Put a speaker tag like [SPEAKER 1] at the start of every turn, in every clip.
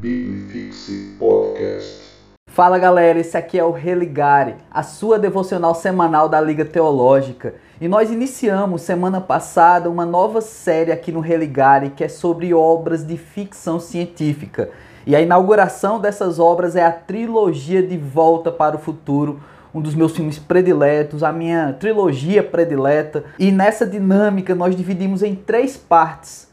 [SPEAKER 1] Biblifixe Podcast.
[SPEAKER 2] Fala galera, esse aqui é o Religare, a sua devocional semanal da Liga Teológica. E nós iniciamos semana passada uma nova série aqui no Religare que é sobre obras de ficção científica. E a inauguração dessas obras é a trilogia De Volta para o Futuro, um dos meus filmes prediletos, a minha trilogia predileta. E nessa dinâmica nós dividimos em três partes.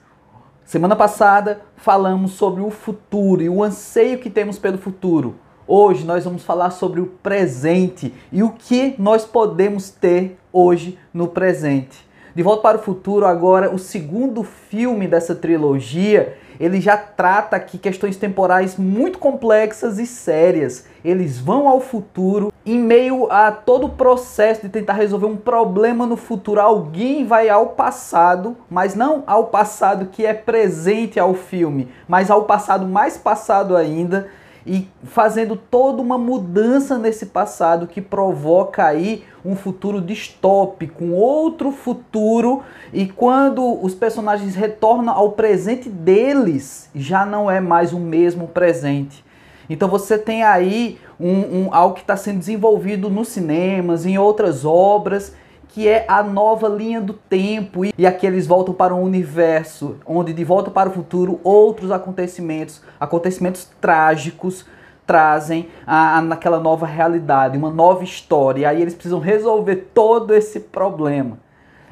[SPEAKER 2] Semana passada falamos sobre o futuro e o anseio que temos pelo futuro. Hoje nós vamos falar sobre o presente e o que nós podemos ter hoje no presente. De Volta para o Futuro, agora o segundo filme dessa trilogia, ele já trata aqui questões temporais muito complexas e sérias. Eles vão ao futuro em meio a todo o processo de tentar resolver um problema no futuro. Alguém vai ao passado, mas não ao passado que é presente ao filme, mas ao passado mais passado ainda e fazendo toda uma mudança nesse passado que provoca aí um futuro distópico, um outro futuro, e quando os personagens retornam ao presente deles, já não é mais o mesmo presente. Então você tem aí um, um algo que está sendo desenvolvido nos cinemas, em outras obras, que é a nova linha do tempo. E aqui eles voltam para um universo onde, de volta para o futuro, outros acontecimentos, acontecimentos trágicos, trazem a, a, naquela nova realidade, uma nova história. E aí eles precisam resolver todo esse problema.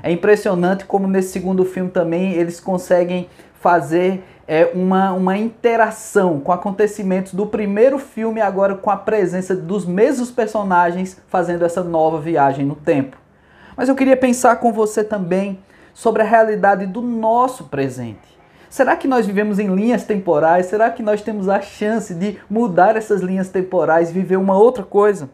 [SPEAKER 2] É impressionante como nesse segundo filme também eles conseguem fazer é, uma, uma interação com acontecimentos do primeiro filme, agora com a presença dos mesmos personagens fazendo essa nova viagem no tempo. Mas eu queria pensar com você também sobre a realidade do nosso presente. Será que nós vivemos em linhas temporais? Será que nós temos a chance de mudar essas linhas temporais e viver uma outra coisa?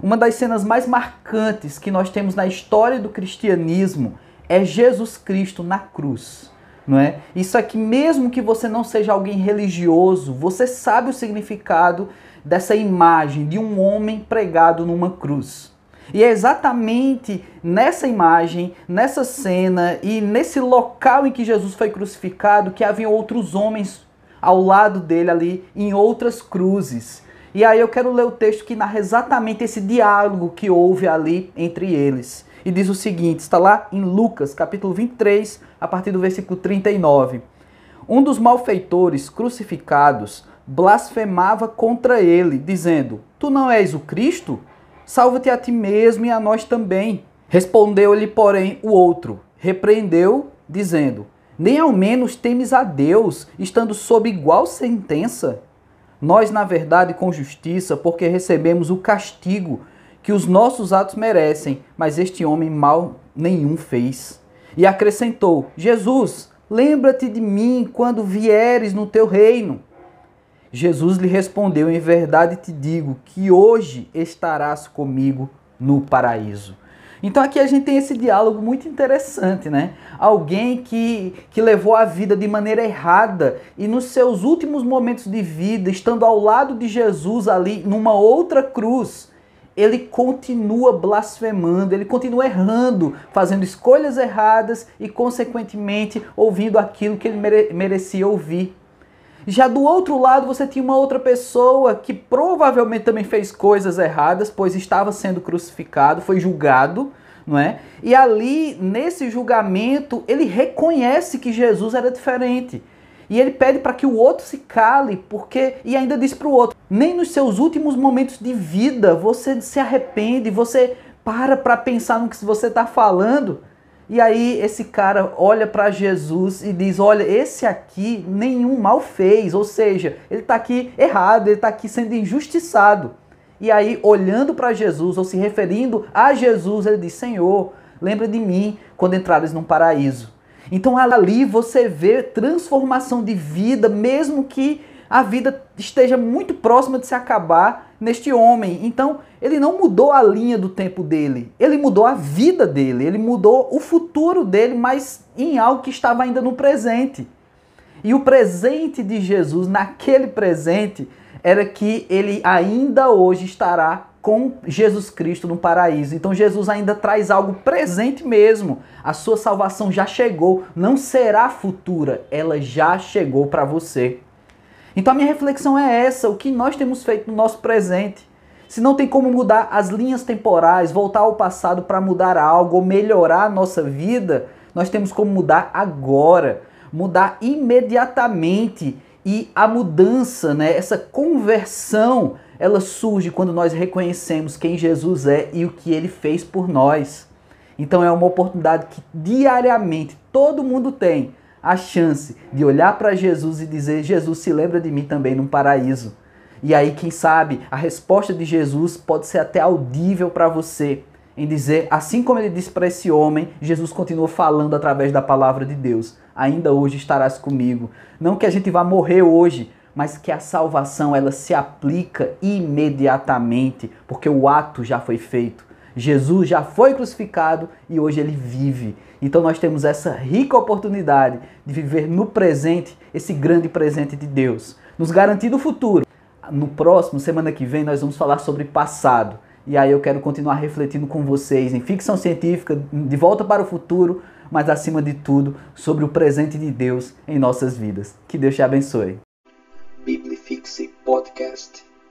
[SPEAKER 2] Uma das cenas mais marcantes que nós temos na história do cristianismo é Jesus Cristo na cruz. Não é? Isso aqui, mesmo que você não seja alguém religioso, você sabe o significado dessa imagem de um homem pregado numa cruz. E é exatamente nessa imagem, nessa cena e nesse local em que Jesus foi crucificado que havia outros homens ao lado dele ali em outras cruzes. E aí eu quero ler o texto que narra exatamente esse diálogo que houve ali entre eles. E diz o seguinte, está lá em Lucas, capítulo 23, a partir do versículo 39. Um dos malfeitores crucificados blasfemava contra ele, dizendo: Tu não és o Cristo? Salva-te a ti mesmo e a nós também. Respondeu-lhe, porém, o outro, repreendeu, dizendo: Nem ao menos temes a Deus, estando sob igual sentença? Nós, na verdade, com justiça, porque recebemos o castigo que os nossos atos merecem, mas este homem mal nenhum fez. E acrescentou: Jesus, lembra-te de mim quando vieres no teu reino. Jesus lhe respondeu: Em verdade te digo que hoje estarás comigo no paraíso. Então aqui a gente tem esse diálogo muito interessante, né? Alguém que, que levou a vida de maneira errada e nos seus últimos momentos de vida, estando ao lado de Jesus ali numa outra cruz, ele continua blasfemando, ele continua errando, fazendo escolhas erradas e, consequentemente, ouvindo aquilo que ele mere merecia ouvir. Já do outro lado, você tinha uma outra pessoa que provavelmente também fez coisas erradas, pois estava sendo crucificado, foi julgado, não é? E ali, nesse julgamento, ele reconhece que Jesus era diferente. E ele pede para que o outro se cale, porque e ainda diz para o outro: nem nos seus últimos momentos de vida você se arrepende, você para para pensar no que você está falando. E aí esse cara olha para Jesus e diz: Olha, esse aqui nenhum mal fez, ou seja, ele está aqui errado, ele está aqui sendo injustiçado. E aí, olhando para Jesus, ou se referindo a Jesus, ele diz: Senhor, lembra de mim quando entrares num paraíso. Então ali você vê transformação de vida, mesmo que a vida esteja muito próxima de se acabar neste homem. Então, ele não mudou a linha do tempo dele, ele mudou a vida dele, ele mudou o futuro dele, mas em algo que estava ainda no presente. E o presente de Jesus, naquele presente, era que ele ainda hoje estará com Jesus Cristo no paraíso. Então Jesus ainda traz algo presente mesmo. A sua salvação já chegou, não será futura, ela já chegou para você. Então a minha reflexão é essa: o que nós temos feito no nosso presente? Se não tem como mudar as linhas temporais, voltar ao passado para mudar algo ou melhorar a nossa vida, nós temos como mudar agora, mudar imediatamente. E a mudança, né, essa conversão, ela surge quando nós reconhecemos quem Jesus é e o que ele fez por nós. Então é uma oportunidade que diariamente todo mundo tem a chance de olhar para Jesus e dizer: Jesus se lembra de mim também num paraíso. E aí, quem sabe, a resposta de Jesus pode ser até audível para você, em dizer, assim como ele disse para esse homem, Jesus continua falando através da palavra de Deus. Ainda hoje estarás comigo. Não que a gente vá morrer hoje, mas que a salvação ela se aplica imediatamente, porque o ato já foi feito. Jesus já foi crucificado e hoje ele vive. Então nós temos essa rica oportunidade de viver no presente esse grande presente de Deus, nos garantindo o futuro no próximo, semana que vem, nós vamos falar sobre passado. E aí eu quero continuar refletindo com vocês em ficção científica, de volta para o futuro, mas acima de tudo, sobre o presente de Deus em nossas vidas. Que Deus te abençoe. Biblifixi Podcast.